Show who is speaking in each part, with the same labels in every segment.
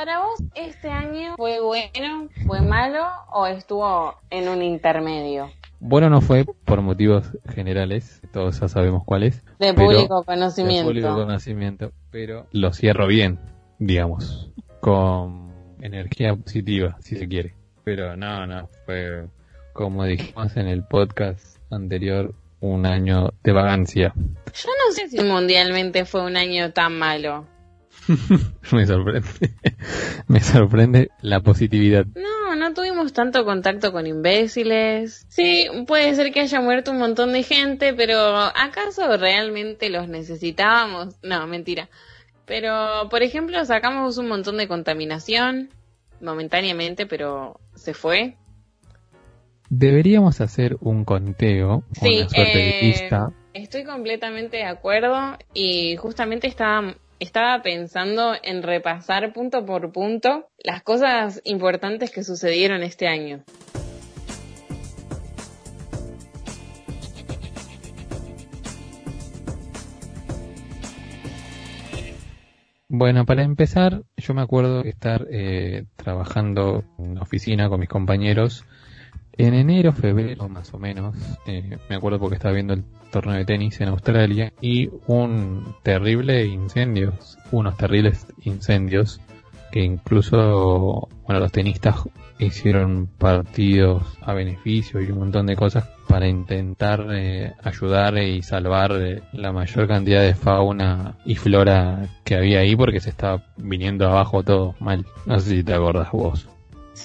Speaker 1: Para vos, ¿este año fue bueno, fue malo o estuvo en un intermedio?
Speaker 2: Bueno no fue por motivos generales, todos ya sabemos cuáles.
Speaker 1: De público conocimiento.
Speaker 2: De público conocimiento, pero lo cierro bien, digamos, con energía positiva, si se quiere. Pero no, no, fue como dijimos en el podcast anterior, un año de vagancia.
Speaker 1: Yo no sé si mundialmente fue un año tan malo.
Speaker 2: Me sorprende, me sorprende la positividad.
Speaker 1: No, no tuvimos tanto contacto con imbéciles. Sí, puede ser que haya muerto un montón de gente, pero ¿acaso realmente los necesitábamos? No, mentira. Pero, por ejemplo, sacamos un montón de contaminación, momentáneamente, pero se fue.
Speaker 2: Deberíamos hacer un conteo,
Speaker 1: Sí,
Speaker 2: una suerte de
Speaker 1: eh. Estoy completamente de acuerdo y justamente estaba, estaba pensando en repasar punto por punto las cosas importantes que sucedieron este año.
Speaker 2: Bueno, para empezar, yo me acuerdo estar eh, trabajando en una oficina con mis compañeros en enero, febrero más o menos. eh, me acuerdo porque estaba viendo el torneo de tenis en Australia y un terrible incendio, unos terribles incendios que incluso, bueno, los tenistas hicieron partidos a beneficio y un montón de cosas para intentar eh, ayudar y salvar eh, la mayor cantidad de fauna y flora que había ahí porque se estaba viniendo abajo todo mal. No sé si te acordás vos.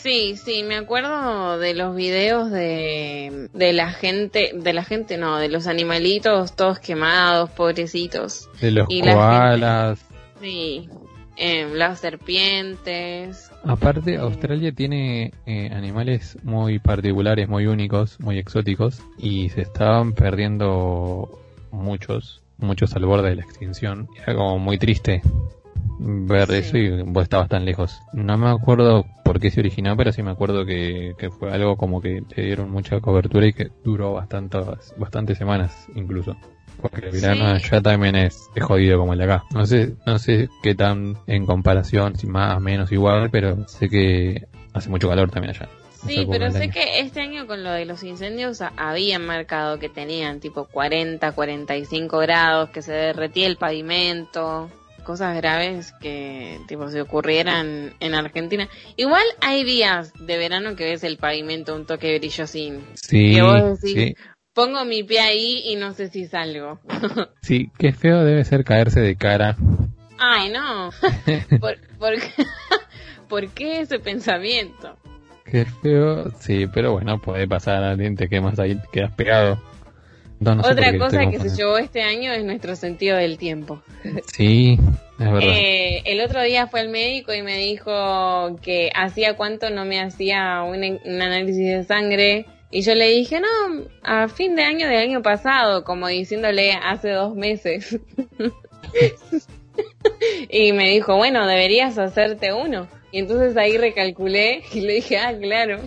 Speaker 1: Sí, sí, me acuerdo de los videos de, de la gente, de la gente no, de los animalitos todos quemados, pobrecitos.
Speaker 2: De los
Speaker 1: Y la. Sí, eh, las serpientes.
Speaker 2: Aparte, Australia tiene eh, animales muy particulares, muy únicos, muy exóticos y se estaban perdiendo muchos, muchos al borde de la extinción. Era como muy triste ver
Speaker 1: Sí.
Speaker 2: eso y vos estabas tan lejos. No me acuerdo por qué se originó, pero sí me acuerdo que, que fue algo como que le dieron mucha cobertura y que duró bastantes, bastantes semanas incluso. Porque el verano
Speaker 1: Sí.
Speaker 2: ya también es, es jodido como el de acá. No sé, no sé qué tan en comparación, si más, menos, igual, pero sé que hace mucho calor también allá.
Speaker 1: Sí, pero sé
Speaker 2: año.
Speaker 1: que este año con lo de los incendios habían marcado que tenían tipo 40, 45 grados, que se derretía el pavimento, cosas graves que tipo se ocurrieran en Argentina. Igual hay días de verano que ves el pavimento un toque brillosín.
Speaker 2: Sí,
Speaker 1: que vos decís-
Speaker 2: sí,
Speaker 1: Pongo mi pie ahí y no sé si salgo.
Speaker 2: sí, qué feo debe ser caerse de cara.
Speaker 1: Ay, no. ¿Por, por, por qué ese pensamiento?
Speaker 2: Qué feo, sí, pero bueno, puede pasar, alguien te quemas ahí, te quedas pegado. No, no
Speaker 1: Otra cosa que se llevó este año es nuestro sentido del tiempo.
Speaker 2: Sí, es verdad.
Speaker 1: Eh, el otro día fue el médico y me dijo que hacía cuánto no me hacía un, un análisis de sangre y yo le dije, no, a fin de año del año pasado, como diciéndole hace dos meses. y me dijo, bueno, deberías hacerte uno. Y entonces ahí recalculé y le dije, ah, claro.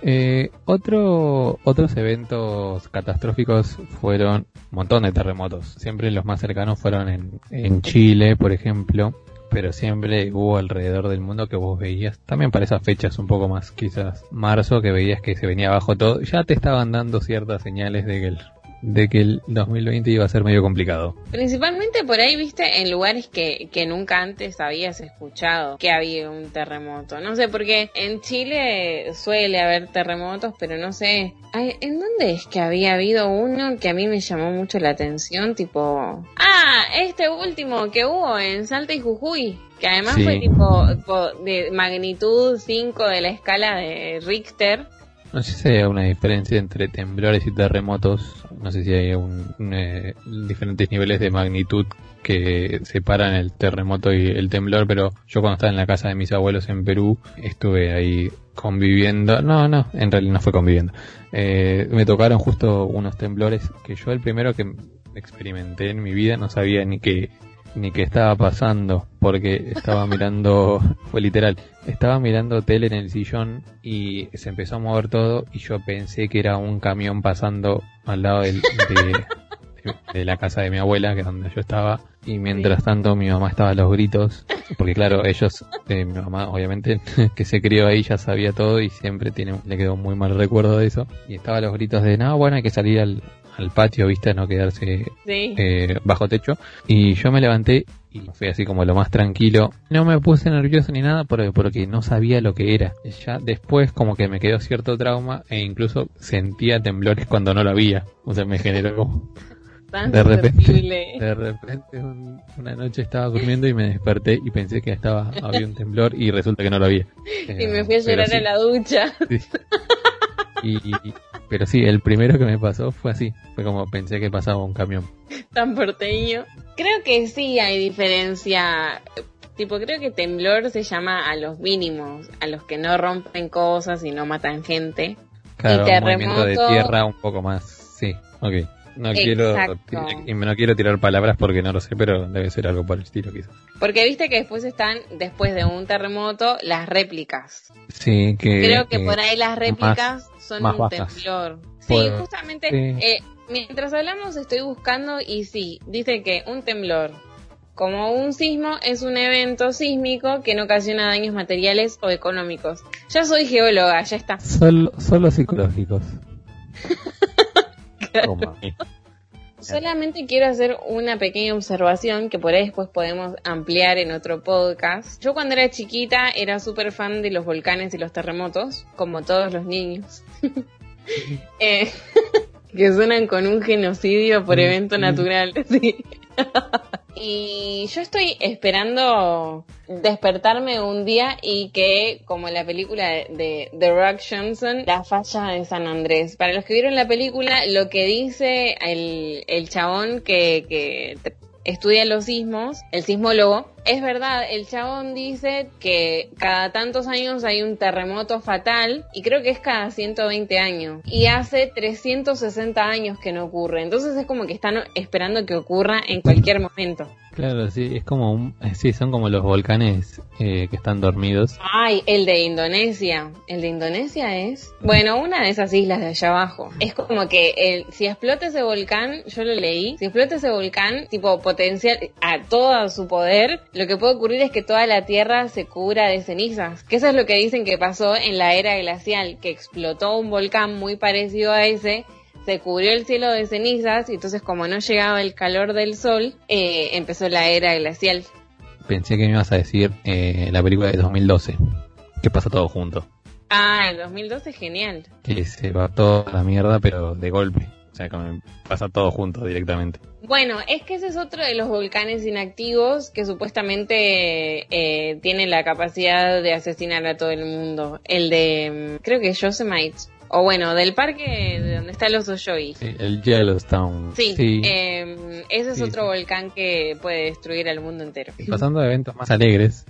Speaker 2: Eh, otro, otros eventos catastróficos fueron un montón de terremotos. Siempre los más cercanos fueron en, en Chile, por ejemplo. Pero siempre hubo alrededor del mundo que vos veías, también para esas fechas un poco más, quizás marzo, que veías que se venía abajo todo. Ya te estaban dando ciertas señales de que el, de que el 2020 iba a ser medio complicado.
Speaker 1: Principalmente por ahí, viste, en lugares que, que nunca antes habías escuchado que había un terremoto. No sé, porque en Chile suele haber terremotos, pero no sé. ay, ¿En dónde es que había habido uno que a mí me llamó mucho la atención? Tipo. Ah, este último que hubo en Salta y Jujuy. Que además
Speaker 2: Sí.
Speaker 1: fue tipo po- de magnitud 5 de la escala de Richter.
Speaker 2: No sé si hay una diferencia entre temblores y terremotos. No sé si hay un, un, eh, diferentes niveles de magnitud que separan el terremoto y el temblor, pero yo cuando estaba en la casa de mis abuelos en Perú estuve ahí conviviendo. No, no, en realidad no fue conviviendo. Eh, me tocaron justo unos temblores que yo el primero que experimenté en mi vida no sabía ni que ni qué estaba pasando porque estaba mirando fue literal estaba mirando tele en el sillón y se empezó a mover todo y yo pensé que era un camión pasando al lado del- de, de la casa de mi abuela que es donde yo estaba y mientras tanto mi mamá estaba a los gritos porque claro, ellos, eh, mi mamá obviamente que se crió ahí ya sabía todo y siempre tiene, le quedó muy mal recuerdo de eso. Y estaba los gritos de, no, bueno, hay que salir al, al patio, viste, no quedarse
Speaker 1: Sí.
Speaker 2: eh, bajo techo. Y yo me levanté y fui así como lo más tranquilo. No me puse nervioso ni nada porque, porque no sabía lo que era. Ya después como que me quedó cierto trauma e incluso sentía temblores cuando no lo había. O sea, me generó como...
Speaker 1: Tan
Speaker 2: De repente, de repente un- una noche estaba durmiendo y me desperté y pensé que estaba había un temblor y resulta que no lo había.
Speaker 1: Y
Speaker 2: Eh,
Speaker 1: me fui a
Speaker 2: pero
Speaker 1: llorar
Speaker 2: sí,
Speaker 1: a la ducha.
Speaker 2: sí. Y, pero sí, el primero que me pasó fue así. Fue como pensé que pasaba un camión.
Speaker 1: tan porteño. Creo que sí hay diferencia. Tipo, creo que temblor se llama a los mínimos, a los que no rompen cosas y no matan gente.
Speaker 2: Claro,
Speaker 1: Y
Speaker 2: un movimiento de
Speaker 1: terremoto.
Speaker 2: tierra un poco más. Sí, ok. No quiero, y no quiero tirar palabras porque no lo sé, pero debe ser algo por el estilo quizás.
Speaker 1: Porque viste que después están, después de un terremoto, las réplicas.
Speaker 2: Sí, que...
Speaker 1: Creo que
Speaker 2: eh,
Speaker 1: por ahí las réplicas son
Speaker 2: más
Speaker 1: un temblor. Sí, justamente,
Speaker 2: sí.
Speaker 1: eh, mientras hablamos estoy buscando y sí, dice que un temblor, como un sismo, es un evento sísmico que no ocasiona daños materiales o económicos. Ya soy geóloga, ya está.
Speaker 2: Solo, solo psicológicos.
Speaker 1: Solamente quiero hacer una pequeña observación que por ahí después podemos ampliar en otro podcast. Yo cuando era chiquita era súper fan de los volcanes y los terremotos, como todos los niños. Eh, que suenan con un genocidio por evento natural. sí. Y yo estoy esperando despertarme un día y que, como la película de, The Rock Johnson, la falla de San Andrés. Para los que vieron la película, lo que dice el, el chabón que, que estudia los sismos, el sismólogo, es verdad, el chabón dice que cada tantos años hay un terremoto fatal y creo que es cada 120 años y hace 360 años que no ocurre, entonces es como que están esperando que ocurra en cualquier momento.
Speaker 2: Claro, sí, es como un, eh, sí, son como los volcanes eh, que están dormidos.
Speaker 1: Ay, el de Indonesia. ¿El de Indonesia es? Bueno, una de esas islas de allá abajo. Es como que el, si explota ese volcán, yo lo leí, si explota ese volcán, tipo potencial a todo su poder, lo que puede ocurrir es que toda la Tierra se cubra de cenizas. Que eso es lo que dicen que pasó en la era glacial, que explotó un volcán muy parecido a ese se cubrió el cielo de cenizas y entonces como no llegaba el calor del sol, eh, empezó la era glacial.
Speaker 2: Pensé que me ibas a decir eh, la película de 2012, que pasa todo junto.
Speaker 1: Ah, el 2012 es genial.
Speaker 2: Que se va toda la mierda, pero de golpe. O sea, como pasa todo junto directamente.
Speaker 1: Bueno, es que ese es otro de los volcanes inactivos que supuestamente eh, tiene la capacidad de asesinar a todo el mundo. El de, mm, creo que Yosemite. O bueno, del parque de donde está el oso Joey.
Speaker 2: Sí, el Yellowstone.
Speaker 1: Sí,
Speaker 2: Sí.
Speaker 1: eh, ese es
Speaker 2: Sí,
Speaker 1: otro volcán que puede destruir al mundo entero.
Speaker 2: Pasando a eventos más alegres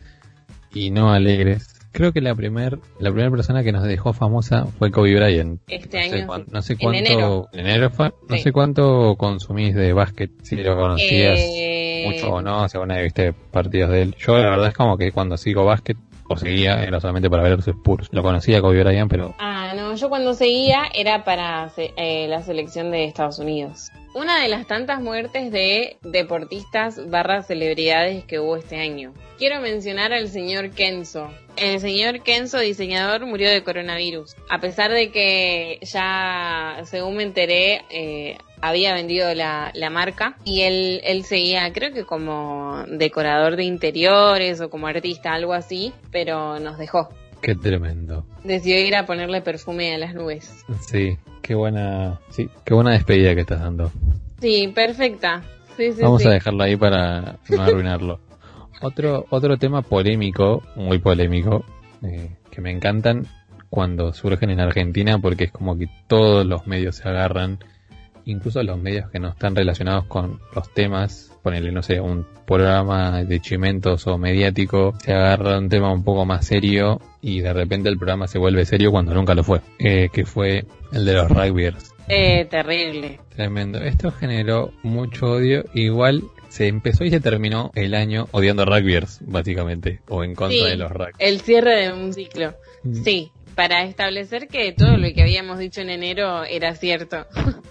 Speaker 2: y no alegres. Creo que la primer, la primera persona que nos dejó famosa fue Kobe Bryant.
Speaker 1: Este
Speaker 2: no
Speaker 1: año
Speaker 2: sé, cuán-
Speaker 1: sí.
Speaker 2: no sé
Speaker 1: En
Speaker 2: cuánto,
Speaker 1: enero.
Speaker 2: en enero fue, no sé cuánto consumís de básquet, si lo conocías
Speaker 1: Eh,
Speaker 2: mucho o no, si alguna vez viste partidos de él. Yo la verdad es como que cuando sigo básquet, o seguía, era solamente para ver sus Spurs. Lo conocía Kobe Bryant, pero
Speaker 1: Ah, no, yo cuando seguía era para eh, la selección de Estados Unidos. Una de las tantas muertes de deportistas barra celebridades que hubo este año. Quiero mencionar al señor Kenzo. El señor Kenzo, diseñador, murió de coronavirus. A pesar de que ya, según me enteré, eh, había vendido la, la marca y él, él seguía, creo que como decorador de interiores o como artista, algo así, pero nos dejó.
Speaker 2: Qué tremendo.
Speaker 1: Decidió ir a ponerle perfume a las nubes.
Speaker 2: Sí, qué buena, sí, qué buena despedida que estás dando.
Speaker 1: Sí, perfecta. Sí, sí,
Speaker 2: Vamos
Speaker 1: sí.
Speaker 2: a dejarlo ahí para no arruinarlo. otro, otro tema polémico, muy polémico, eh, que me encantan cuando surgen en Argentina porque es como que todos los medios se agarran, incluso los medios que no están relacionados con los temas, ponele, no sé, un programa de chimentos o mediático, se agarra un tema un poco más serio y de repente el programa se vuelve serio cuando nunca lo fue, eh, que fue el de los rugbyers.
Speaker 1: Eh, terrible.
Speaker 2: Tremendo. Esto generó mucho odio. Igual se empezó y se terminó el año odiando a rugbyers, básicamente. O en contra
Speaker 1: Sí.
Speaker 2: de los rugby.
Speaker 1: El cierre de un ciclo.
Speaker 2: Mm.
Speaker 1: Sí, para establecer que todo lo que habíamos dicho en enero era cierto.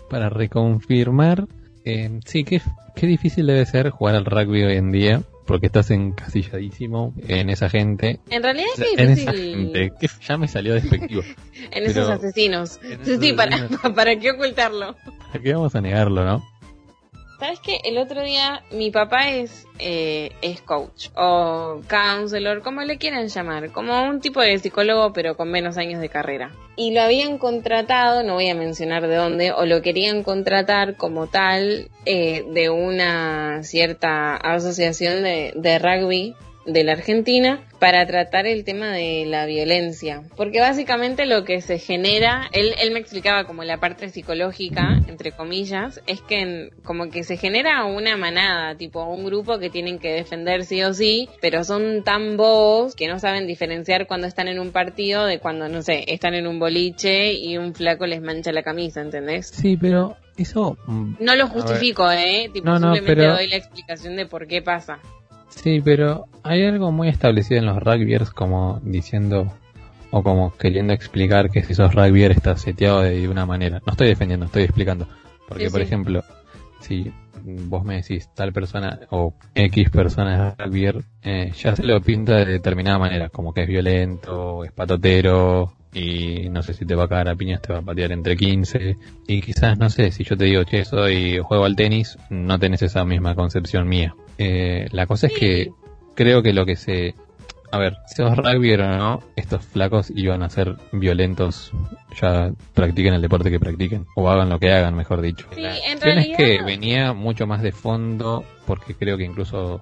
Speaker 2: Para reconfirmar, eh, sí, qué, qué difícil debe ser jugar al rugby hoy en día. porque estás encasilladísimo en esa gente.
Speaker 1: En realidad es
Speaker 2: en
Speaker 1: difícil.
Speaker 2: esa gente, que ya me salió despectivo.
Speaker 1: en esos asesinos.
Speaker 2: en
Speaker 1: Sí,
Speaker 2: esos
Speaker 1: sí, para,
Speaker 2: asesinos.
Speaker 1: ¿para qué ocultarlo?
Speaker 2: ¿A qué vamos a negarlo, no?
Speaker 1: ¿Sabes qué? El otro día mi papá es, eh, es coach o counselor, como le quieran llamar, como un tipo de psicólogo pero con menos años de carrera. Y lo habían contratado, no voy a mencionar de dónde, o lo querían contratar como tal eh, de una cierta asociación de, de rugby de la Argentina para tratar el tema de la violencia. Porque básicamente lo que se genera, él, él me explicaba como la parte psicológica, entre comillas, es que en- como que se genera una manada, tipo un grupo que tienen que defender sí o sí, pero son tan bobos que no saben diferenciar cuando están en un partido de cuando, no sé, están en un boliche y un flaco les mancha la camisa, ¿entendés?
Speaker 2: Sí, pero eso... mm,
Speaker 1: No lo justifico, ¿eh? Tipo,
Speaker 2: No, no,
Speaker 1: simplemente
Speaker 2: pero-
Speaker 1: doy la explicación de por qué pasa.
Speaker 2: Sí, pero hay algo muy establecido en los rugbyers como diciendo o como queriendo explicar que si sos rugbyer estás seteado de una manera. No estoy defendiendo, estoy explicando. Porque,
Speaker 1: Sí,
Speaker 2: por
Speaker 1: sí.
Speaker 2: ejemplo, si vos me decís tal persona o X persona es rugbyer, eh, ya se lo pinta de determinada manera, como que es violento, es patotero y no sé si te va a cagar a piñas, te va a patear entre 15 y quizás, no sé, si yo te digo, che, soy juego al tenis, no tenés esa misma concepción mía. Eh, la cosa es que creo que lo que se... A ver, si sos rugby o no, estos flacos iban a ser violentos, ya practiquen el deporte que practiquen, o hagan lo que hagan, mejor dicho.
Speaker 1: Sí,
Speaker 2: La
Speaker 1: en
Speaker 2: cuestión es que
Speaker 1: realidad-
Speaker 2: venía mucho más de fondo, porque creo que incluso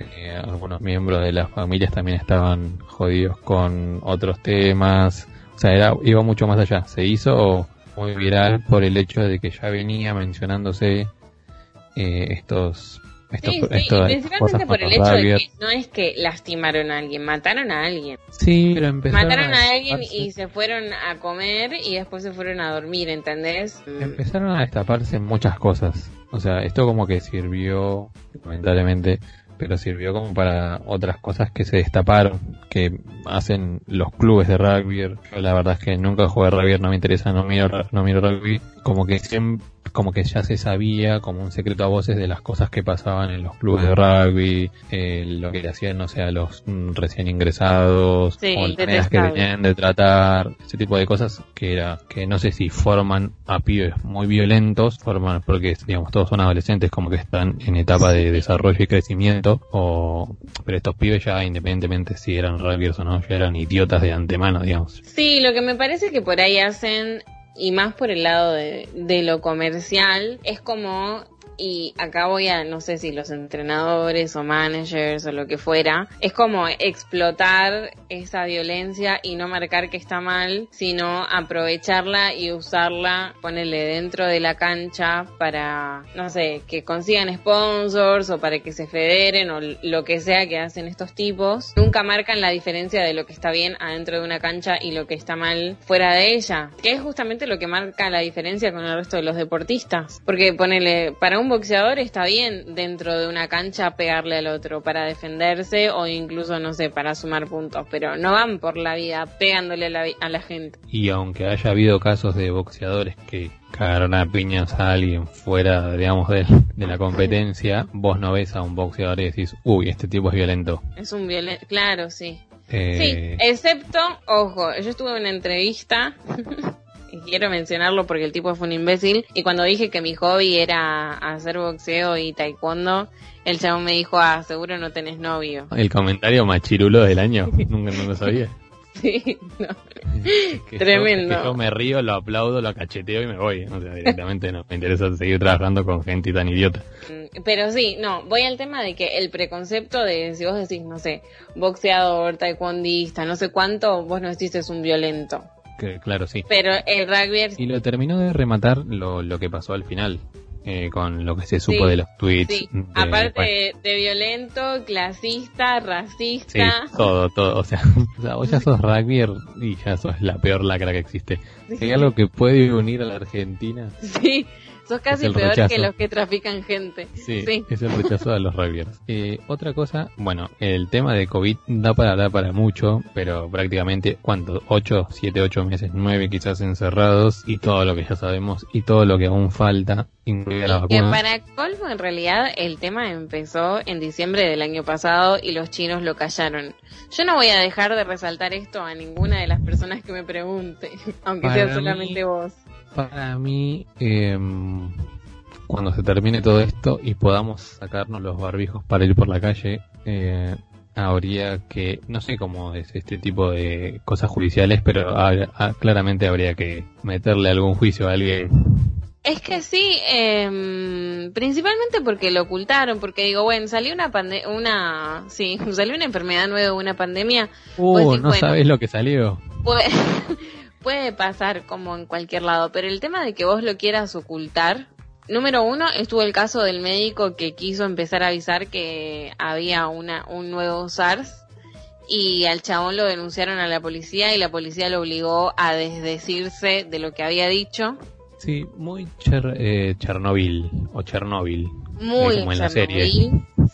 Speaker 2: eh, algunos miembros de las familias también estaban jodidos con otros temas, o sea, era, iba mucho más allá. Se hizo muy viral por el hecho de que ya venía mencionándose eh, estos, estos,
Speaker 1: Sí, sí, principalmente por el hecho de que no es que lastimaron a alguien, mataron a alguien.
Speaker 2: Sí, pero empezaron
Speaker 1: Mataron a alguien y se fueron a comer y después se fueron a dormir, ¿entendés? Mm.
Speaker 2: Empezaron a destaparse muchas cosas. O sea, esto como que sirvió, lamentablemente, pero sirvió como para otras cosas que se destaparon, que hacen los clubes de rugby. Yo la verdad es que nunca jugué rugby, no me interesa, no miro, no miro rugby. Como que siem- como que ya se sabía, como un secreto a voces de las cosas que pasaban en los clubes de rugby, eh, lo que le hacían, no sé, a los mm, recién ingresados,
Speaker 1: Sí,
Speaker 2: o las maneras que tenían de tratar, ese tipo de cosas que era, que no sé si forman a pibes muy violentos, forman porque digamos todos son adolescentes como que están en etapa de desarrollo y crecimiento, o pero estos pibes ya independientemente si eran rugbyers o no, ya eran idiotas de antemano, digamos.
Speaker 1: Sí, lo que me parece que por ahí hacen, y más por el lado de, de lo comercial, es como, y acá voy a, no sé si los entrenadores o managers o lo que fuera, es como explotar esa violencia y no marcar que está mal, sino aprovecharla y usarla, ponerle dentro de la cancha para, no sé, que consigan sponsors o para que se federen o lo que sea que hacen estos tipos. Nunca marcan la diferencia de lo que está bien adentro de una cancha y lo que está mal fuera de ella, que es justamente lo que marca la diferencia con el resto de los deportistas. Porque ponele, para un boxeador está bien dentro de una cancha pegarle al otro para defenderse o incluso, no sé, para sumar puntos, pero no van por la vida pegándole a la, a la gente.
Speaker 2: Y aunque haya habido casos de boxeadores que cagaron a piñas a alguien fuera, digamos, de, de la competencia, vos no ves a un boxeador y decís, uy, este tipo es violento.
Speaker 1: Es un violento, claro, sí.
Speaker 2: Eh,
Speaker 1: Sí, excepto, ojo, yo estuve en una entrevista quiero mencionarlo porque el tipo fue un imbécil y cuando dije que mi hobby era hacer boxeo y taekwondo, el chabón me dijo, ah, seguro no tenés novio.
Speaker 2: El comentario machirulo del año, nunca no lo sabía.
Speaker 1: Sí, no.
Speaker 2: Que
Speaker 1: Tremendo.
Speaker 2: Yo, que yo me río, lo aplaudo, lo cacheteo y me voy. O sea, directamente no me interesa seguir trabajando con gente tan idiota.
Speaker 1: Mm, Pero sí, no, voy al tema de que el preconcepto de si vos decís, no sé, boxeador, taekwondista, no sé cuánto, vos no decís es un violento.
Speaker 2: Que, claro, sí.
Speaker 1: Pero el rugby
Speaker 2: Y lo terminó de rematar lo, lo que pasó al final, eh, con lo que se supo
Speaker 1: Sí,
Speaker 2: de los tweets.
Speaker 1: Sí,
Speaker 2: de-
Speaker 1: aparte
Speaker 2: bueno,
Speaker 1: de, violento, clasista,
Speaker 2: Sí,
Speaker 1: racista.
Speaker 2: todo, todo. O sea, o sea, vos ya sos rugbyer y ya sos la peor lacra que existe. Hay algo que puede unir a la Argentina,
Speaker 1: Sí, Sos casi peor que los que trafican gente.
Speaker 2: Sí, es el rechazo de los rugbyers. Eh, otra cosa, bueno, el tema de COVID da para hablar para mucho, pero prácticamente, ¿cuánto? ¿8, 7, 8 meses, 9 quizás encerrados y todo lo que ya sabemos y todo lo que aún falta, incluida la vacuna.
Speaker 1: Que para colmo, en realidad, el tema empezó en diciembre del año pasado y los chinos lo callaron. Yo no voy a dejar de resaltar esto a ninguna de las personas que me pregunte, aunque sea solamente vos.
Speaker 2: Para mí, em, cuando se termine todo esto y podamos sacarnos los barbijos para ir por la calle, eh, habría que, no sé cómo es este tipo de cosas judiciales, pero claramente habría que meterle algún juicio a alguien.
Speaker 1: Es que sí, eh, principalmente porque lo ocultaron, porque digo, bueno, salió una pandemia, una, sí, salió una enfermedad nueva, una pandemia.
Speaker 2: Uh, no sabes lo que salió.
Speaker 1: Pues, puede pasar como en cualquier lado, pero el tema de que vos lo quieras ocultar, número uno, estuvo el caso del médico que quiso empezar a avisar que había una, un nuevo SARS y al chabón lo denunciaron a la policía y la policía lo obligó a desdecirse de lo que había dicho.
Speaker 2: Sí, muy eh, Chernobyl o Chernobyl.
Speaker 1: Muy como en la serie.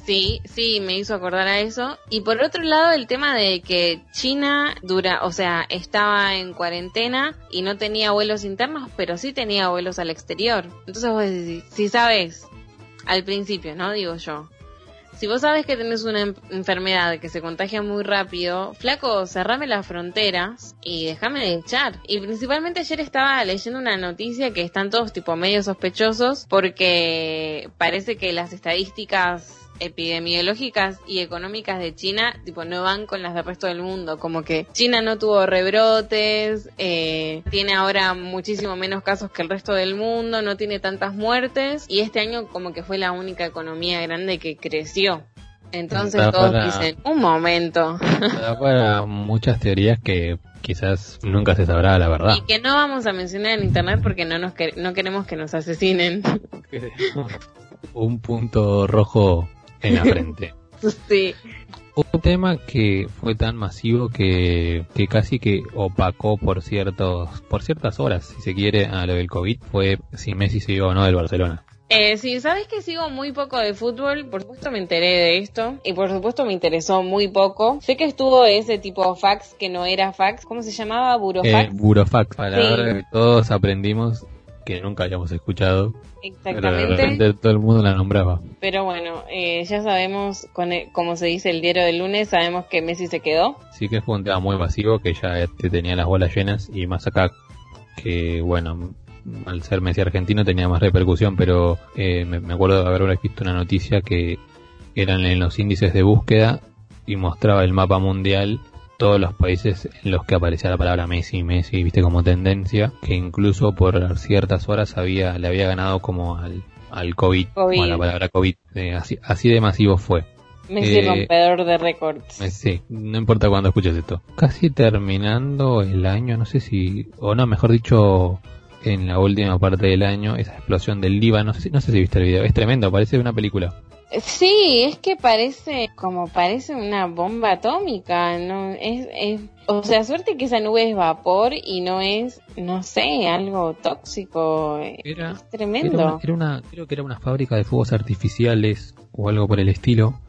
Speaker 1: Sí, sí, me hizo acordar a eso. Y por otro lado, el tema de que China dura, o sea, estaba en cuarentena y no tenía vuelos internos, pero sí tenía vuelos al exterior. Entonces vos decís, si sabes, al principio, ¿no? Digo yo, si vos sabes que tenés una enfermedad que se contagia muy rápido, flaco, cerrame las fronteras y déjame de echar. Y principalmente ayer estaba leyendo una noticia que están todos tipo medio sospechosos porque parece que las estadísticas epidemiológicas y económicas de China tipo no van con las del resto del mundo como que China no tuvo rebrotes eh, tiene ahora muchísimo menos casos que el resto del mundo no tiene tantas muertes y este año como que fue la única economía grande que creció. Entonces todos dicen un momento
Speaker 2: para muchas teorías que quizás nunca se sabrá la verdad.
Speaker 1: Y que no vamos a mencionar en internet porque no nos no queremos que nos asesinen.
Speaker 2: Un punto rojo en la frente.
Speaker 1: sí.
Speaker 2: Un tema que fue tan masivo que, que casi que opacó por ciertos por ciertas horas, si se quiere, a lo del COVID fue si Messi se iba o no del Barcelona.
Speaker 1: Eh, sí, sabes que sigo muy poco de fútbol, por supuesto me enteré de esto y por supuesto me interesó muy poco. Sé que estuvo ese tipo de fax que no era fax, ¿cómo se llamaba? Burofax.
Speaker 2: Eh, burofax, palabra que todos aprendimos que nunca habíamos escuchado.
Speaker 1: Exactamente.
Speaker 2: Pero todo el mundo la nombraba.
Speaker 1: Pero bueno, eh, ya sabemos, con como se dice el diario del lunes, sabemos que Messi se quedó.
Speaker 2: Sí que fue un tema muy masivo, que ya tenía las bolas llenas y más acá que, bueno, al ser Messi argentino tenía más repercusión, pero eh, me, me, acuerdo de haber visto una noticia que eran en los índices de búsqueda y mostraba el mapa mundial todos los países en los que aparecía la palabra Messi, Messi, viste como tendencia, que incluso por ciertas horas había, le había ganado como al, al COVID, COVID. a la palabra COVID, eh, así, así de masivo fue.
Speaker 1: Messi eh, rompedor de récords.
Speaker 2: Sí, no importa cuándo escuches esto. Casi terminando el año, no sé si, o no, mejor dicho, en la última parte del año, esa explosión del Líbano, no sé, no sé si viste el video, es tremendo, parece una película.
Speaker 1: Sí, es que parece como parece una bomba atómica, no es, es o sea, suerte que esa nube es vapor y no es, no sé, algo tóxico. Era, es tremendo.
Speaker 2: Era una, creo que era una fábrica de fuegos artificiales o algo por el estilo.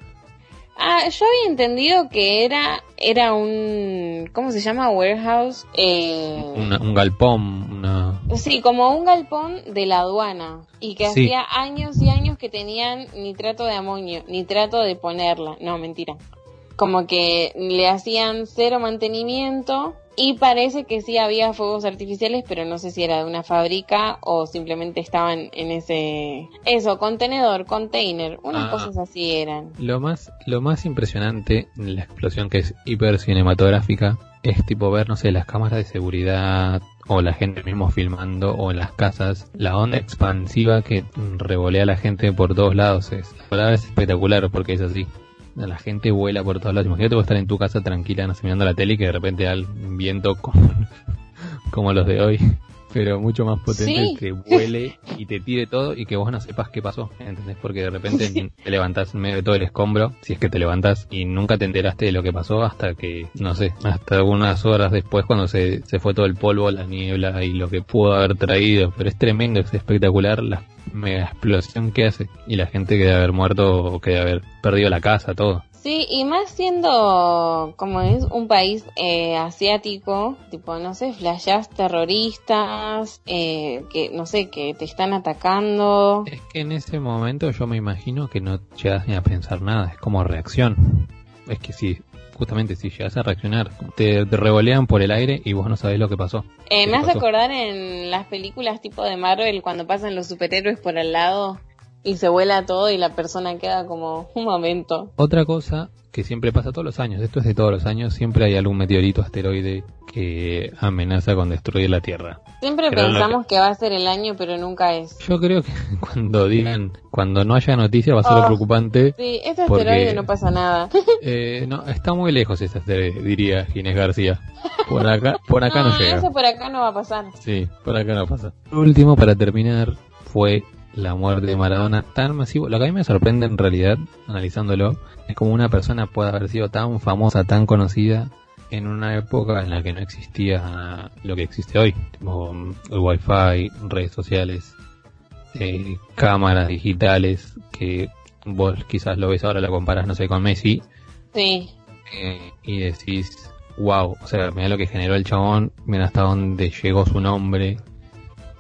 Speaker 1: Ah, yo había entendido que era era un ¿cómo se llama? warehouse,
Speaker 2: eh... un galpón, una
Speaker 1: Sí, como un galpón de la aduana y que hacía años y años que tenían nitrato de amonio, nitrato de ponerla, no, mentira. Como que le hacían cero mantenimiento y parece que sí había fuegos artificiales, pero no sé si era de una fábrica o simplemente estaban en ese... Eso, contenedor, container, unas ah. cosas así eran.
Speaker 2: Lo más, lo más impresionante en la explosión que es hiper cinematográfica es tipo ver, no sé, las cámaras de seguridad o la gente mismo filmando o en las casas, la onda expansiva que revolea a la gente por todos lados es, la verdad es espectacular porque es así la gente vuela por todos lados. Imagínate vos estar en tu casa tranquila, no sé, mirando la tele y que de repente un viento como, como los de hoy. Pero mucho más potente que vuele y te tire todo y que vos no sepas qué pasó, ¿entendés? Porque de repente te levantás en medio de todo el escombro, si es que te levantás y nunca te enteraste de lo que pasó hasta que, no sé, hasta unas horas después cuando se, se fue todo el polvo, la niebla y lo que pudo haber traído, pero es tremendo, es espectacular la mega explosión que hace y la gente que debe haber muerto o que debe haber perdido la casa, todo.
Speaker 1: Sí, y más siendo como es un país eh, asiático, tipo, no sé, flashas terroristas, eh, que no sé, que te están atacando.
Speaker 2: Es que en ese momento yo me imagino que no llegas ni a pensar nada, es como reacción. Es que si, justamente si llegas a reaccionar, te, revolean por el aire y vos no sabés lo que pasó.
Speaker 1: Eh, me hace acordar en las películas tipo de Marvel cuando pasan los superhéroes por al lado y se vuela todo y la persona queda como un momento.
Speaker 2: Otra cosa que siempre pasa todos los años, esto es de todos los años, siempre hay algún meteorito asteroide que amenaza con destruir la Tierra.
Speaker 1: Siempre pensamos que... va a ser el año, pero nunca es.
Speaker 2: Yo creo que cuando digan, cuando no haya noticias va a ser oh, preocupante.
Speaker 1: Sí, este asteroide no pasa nada.
Speaker 2: Eh, no, está muy lejos ese asteroide, diría Ginés García. Por acá, por acá no, no llega.
Speaker 1: Eso por acá no va a pasar.
Speaker 2: Sí, por acá no pasa. Lo último para terminar fue la muerte de Maradona tan masivo. Lo que a mí me sorprende en realidad, analizándolo, es como una persona puede haber sido tan famosa, tan conocida en una época en la que no existía lo que existe hoy, como el wifi, redes sociales, eh, cámaras digitales, que vos quizás lo ves ahora, lo comparas, no sé, con Messi.
Speaker 1: Sí.
Speaker 2: Eh, y decís, wow, o sea, mira lo que generó el chabón, mira hasta dónde llegó su nombre,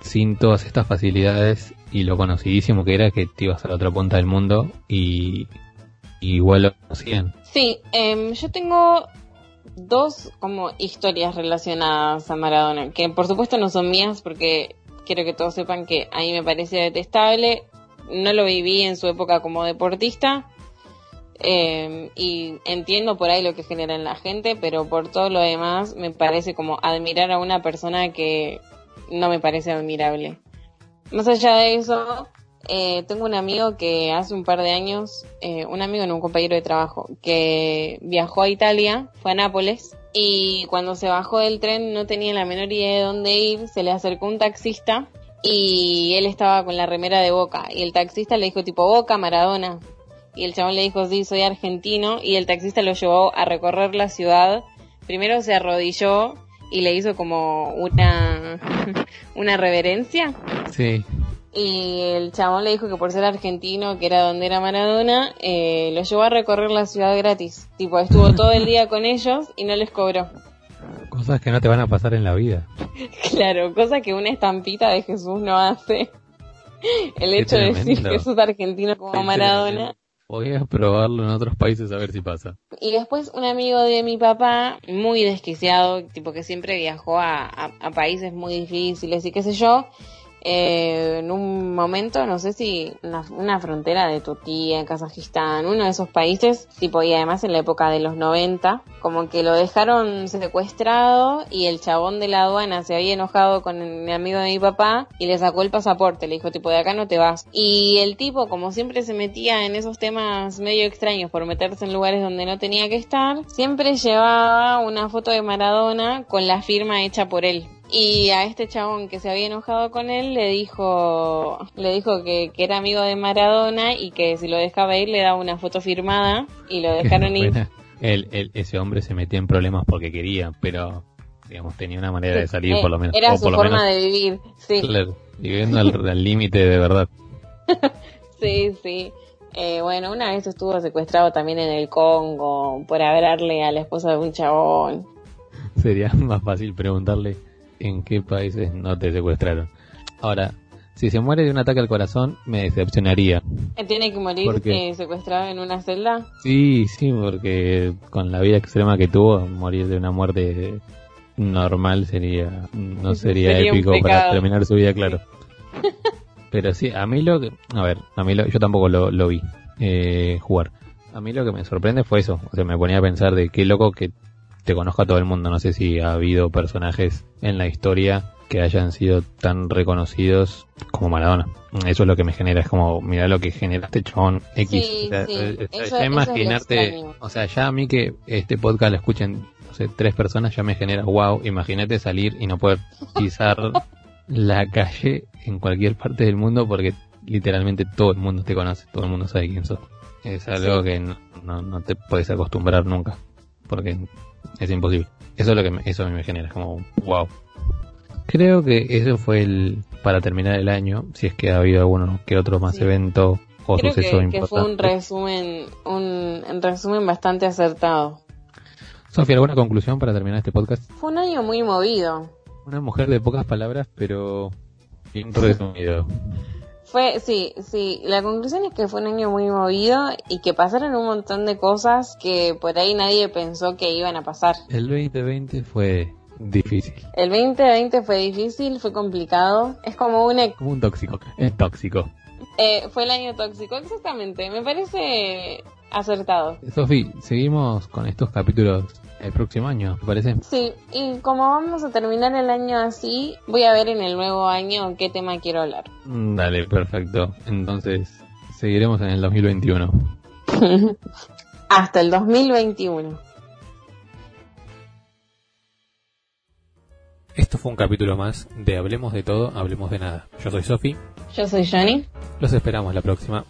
Speaker 2: sin todas estas facilidades y lo conocidísimo que era que te ibas a la otra punta del mundo y, igual lo conocían.
Speaker 1: Sí, em, yo tengo dos como historias relacionadas a Maradona, que por supuesto no son mías porque quiero que todos sepan que a mí me parece detestable, no lo viví en su época como deportista em, y entiendo por ahí lo que genera en la gente, pero por todo lo demás me parece como admirar a una persona que no me parece admirable. Más allá de eso, eh, tengo un amigo que hace un par de años, eh, un amigo en un compañero de trabajo, que viajó a Italia, fue a Nápoles, y cuando se bajó del tren no tenía la menor idea de dónde ir, se le acercó un taxista y él estaba con la remera de Boca, y el taxista le dijo tipo Boca, Maradona, y el chabón le dijo sí, soy argentino, y el taxista lo llevó a recorrer la ciudad, primero se arrodilló y le hizo como una, una reverencia.
Speaker 2: Sí.
Speaker 1: Y el chabón le dijo que por ser argentino, que era donde era Maradona, eh, lo llevó a recorrer la ciudad gratis. Tipo, estuvo todo el día con ellos y no les cobró.
Speaker 2: Cosas que no te van a pasar en la vida.
Speaker 1: claro, cosas que una estampita de Jesús no hace. El hecho de decir que sos argentino como Maradona.
Speaker 2: Voy a probarlo en otros países a ver si pasa.
Speaker 1: Y después un amigo de mi papá, muy desquiciado, tipo que siempre viajó a, a países muy difíciles y qué sé yo, eh, en un momento, no sé si una, frontera de Turquía, Kazajistán, uno de esos países, tipo, y además en la época de los 90, como que lo dejaron secuestrado y el chabón de la aduana se había enojado con mi amigo de mi papá y le sacó el pasaporte, le dijo, tipo, de acá no te vas. Y el tipo, como siempre se metía en esos temas medio extraños por meterse en lugares donde no tenía que estar, siempre llevaba una foto de Maradona con la firma hecha por él. Y a este chabón que se había enojado con él le dijo, le dijo que, era amigo de Maradona y que si lo dejaba ir le daba una foto firmada y lo dejaron ir.
Speaker 2: El, ese hombre se metía en problemas porque quería, pero digamos tenía una manera de salir por lo menos.
Speaker 1: Era su forma de vivir, sí.
Speaker 2: viviendo al límite de verdad.
Speaker 1: sí, sí. Eh, bueno, una vez estuvo secuestrado también en el Congo por hablarle a la esposa de un chabón.
Speaker 2: Sería más fácil preguntarle en qué países no te secuestraron. Ahora, si se muere de un ataque al corazón, me decepcionaría.
Speaker 1: ¿Tiene que morir secuestrado en una celda?
Speaker 2: Sí, sí, porque con la vida extrema que tuvo, morir de una muerte normal sería no sería, épico para terminar su vida, claro. Pero sí, a mí lo que... A ver, a mí lo, yo tampoco lo, lo vi eh, jugar. A mí lo que me sorprende fue eso. O sea, me ponía a pensar de qué loco que te conozca todo el mundo. No sé si ha habido personajes en la historia que hayan sido tan reconocidos como Maradona. Eso es lo que me genera, es como, mira lo que genera este chabón X.
Speaker 1: Sí, eh, eh,
Speaker 2: imaginarte, o sea, ya a mí que este podcast lo escuchen, no sé, tres personas ya me genera, wow, imagínate salir y no poder pisar la calle en cualquier parte del mundo porque literalmente todo el mundo te conoce, todo el mundo sabe quién sos. Es algo que no, no, te puedes acostumbrar nunca, porque es imposible. Eso es lo que me, eso me genera, como wow. Creo que eso fue el para terminar el año, si es que ha habido alguno que otro más evento o suceso importante. Que
Speaker 1: fue un resumen, un resumen bastante acertado.
Speaker 2: Sofía, ¿alguna conclusión para terminar este podcast?
Speaker 1: Fue un año muy movido.
Speaker 2: Una mujer de pocas palabras, pero bien resumido.
Speaker 1: Fue, sí, sí. La conclusión es que fue un año muy movido y que pasaron un montón de cosas que por ahí nadie pensó que iban a pasar.
Speaker 2: El 2020 fue difícil.
Speaker 1: El 2020 fue difícil, fue complicado. Es como un...
Speaker 2: Como un tóxico. Es tóxico.
Speaker 1: Eh, fue el año tóxico, exactamente. Me parece acertado.
Speaker 2: Sofi, seguimos con estos capítulos el próximo año, ¿te parece?
Speaker 1: Sí, y como vamos a terminar el año así, voy a ver en el nuevo año qué tema quiero hablar.
Speaker 2: Mm, dale, perfecto. Entonces, seguiremos en el 2021.
Speaker 1: Hasta el 2021.
Speaker 2: Esto fue un capítulo más de Hablemos de todo, hablemos de nada. Yo soy Sofi.
Speaker 1: Yo soy Johnny.
Speaker 2: Los esperamos la próxima.